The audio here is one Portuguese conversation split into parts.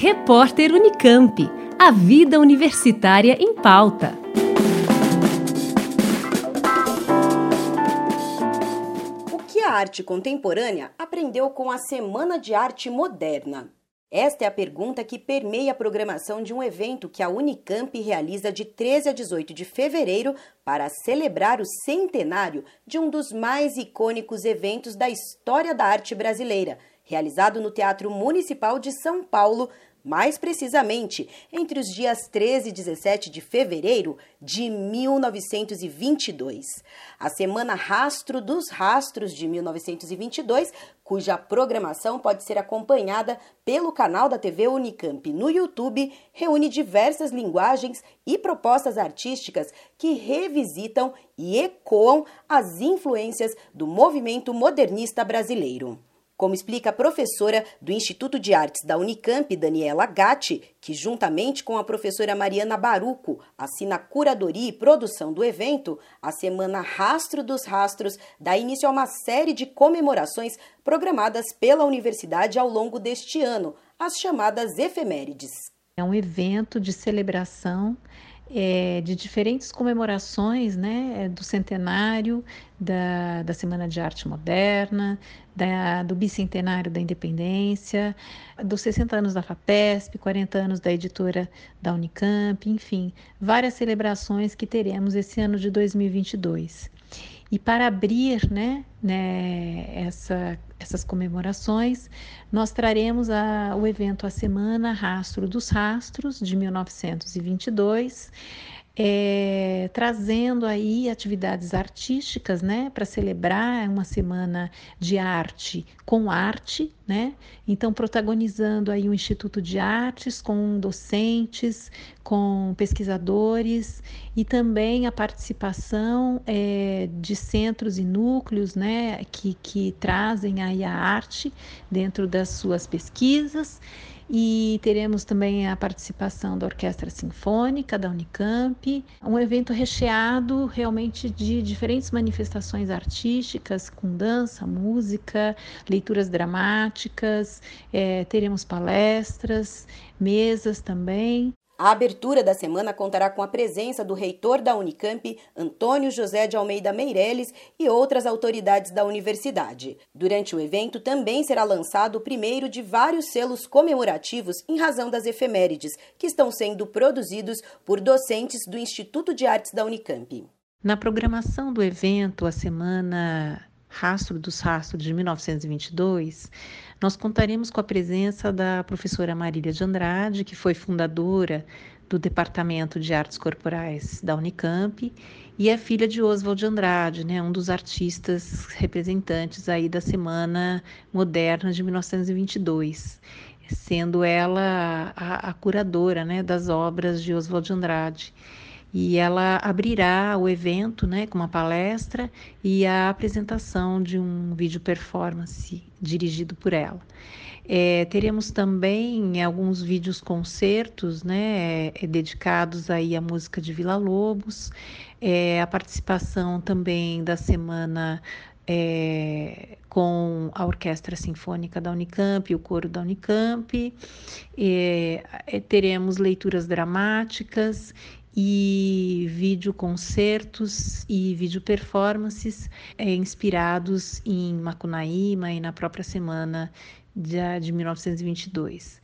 Repórter Unicamp. A vida universitária em pauta. O que a arte contemporânea aprendeu com a Semana de Arte Moderna? Esta é a pergunta que permeia a programação de um evento que a Unicamp realiza de 13 a 18 de fevereiro para celebrar o centenário de um dos mais icônicos eventos da história da arte brasileira, realizado no Teatro Municipal de São Paulo mais precisamente entre os dias 13 e 17 de fevereiro de 1922. A Semana Rastro dos Rastros de 1922, cuja programação pode ser acompanhada pelo canal da TV Unicamp no YouTube, reúne diversas linguagens e propostas artísticas que revisitam e ecoam as influências do movimento modernista brasileiro. Como explica a professora do Instituto de Artes da Unicamp, Daniela Gatti, que juntamente com a professora Mariana Baruco assina a curadoria e produção do evento, a Semana Rastro dos Rastros dá início a uma série de comemorações programadas pela universidade ao longo deste ano, as chamadas efemérides. É um evento de celebração é, de diferentes comemorações né, é, do centenário, da, da Semana de Arte Moderna, da, do bicentenário da Independência, dos 60 anos da FAPESP, 40 anos da editora da Unicamp, enfim, várias celebrações que teremos esse ano de 2022. E para abrir né, né, essa, essas comemorações, nós traremos a, o evento A Semana Rastro dos Rastros, de 1922, é, trazendo aí atividades artísticas, né, para celebrar uma semana de arte com arte, né? Então protagonizando aí o Instituto de Artes com docentes, com pesquisadores e também a participação é, de centros e núcleos, né, que, que trazem aí a arte dentro das suas pesquisas e teremos também a participação da Orquestra Sinfônica da Unicamp, um evento recheado realmente de diferentes manifestações artísticas, com dança, música, leituras dramáticas, é, teremos palestras, mesas também. A abertura da semana contará com a presença do reitor da Unicamp, Antônio José de Almeida Meirelles, e outras autoridades da universidade. Durante o evento também será lançado o primeiro de vários selos comemorativos em razão das efemérides, que estão sendo produzidos por docentes do Instituto de Artes da Unicamp. Na programação do evento, a semana Rastro dos Rastros de 1922, nós contaremos com a presença da professora Marília de Andrade, que foi fundadora do Departamento de Artes Corporais da Unicamp e é filha de Oswald de Andrade, né, um dos artistas representantes aí da Semana Moderna de 1922, sendo ela a, a curadora, né, das obras de Oswald de Andrade e ela abrirá o evento né, com uma palestra e a apresentação de um vídeo performance dirigido por ela. É, teremos também alguns vídeos concertos né, é, dedicados aí à música de Vila Lobos, é, a participação também da semana é, com a Orquestra Sinfônica da Unicamp, o coro da Unicamp, é, é teremos leituras dramáticas e vídeo concertos e vídeo performances é, inspirados em Macunaíma e na própria semana de, de 1922.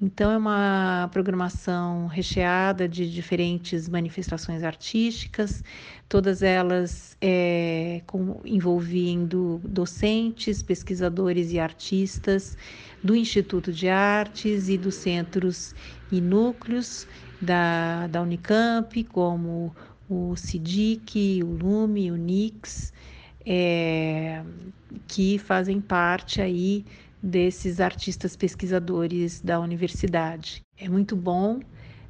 Então, é uma programação recheada de diferentes manifestações artísticas, todas elas é, com, envolvendo docentes, pesquisadores e artistas do Instituto de Artes e dos centros e núcleos da, da Unicamp, como o CIDIC, o LUME, o NIX, é, que fazem parte aí desses artistas pesquisadores da universidade. É muito bom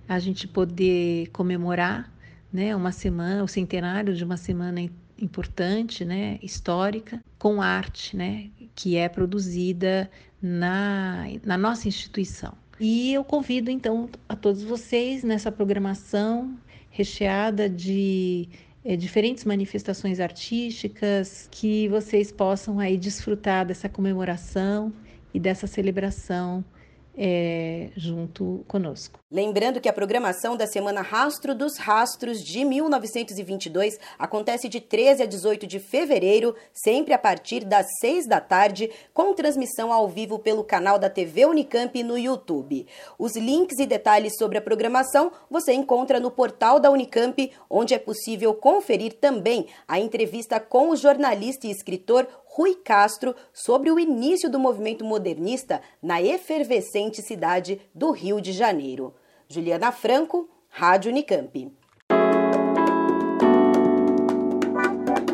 a gente poder comemorar né, uma semana, o centenário de uma semana importante, né, histórica, com arte, né, que é produzida na, na nossa instituição. E eu convido então a todos vocês nessa programação recheada de é, diferentes manifestações artísticas, que vocês possam aí desfrutar dessa comemoração e dessa celebração é, junto conosco. Lembrando que a programação da Semana Rastro dos Rastros de 1922 acontece de 13 a 18 de fevereiro, sempre a partir das 6 da tarde, com transmissão ao vivo pelo canal da TV Unicamp no YouTube. Os links e detalhes sobre a programação você encontra no portal da Unicamp, onde é possível conferir também a entrevista com o jornalista e escritor Rui Castro sobre o início do movimento modernista na efervescente cidade do Rio de Janeiro. Juliana Franco, Rádio Unicamp.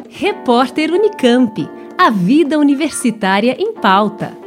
Repórter Unicamp. A vida universitária em pauta.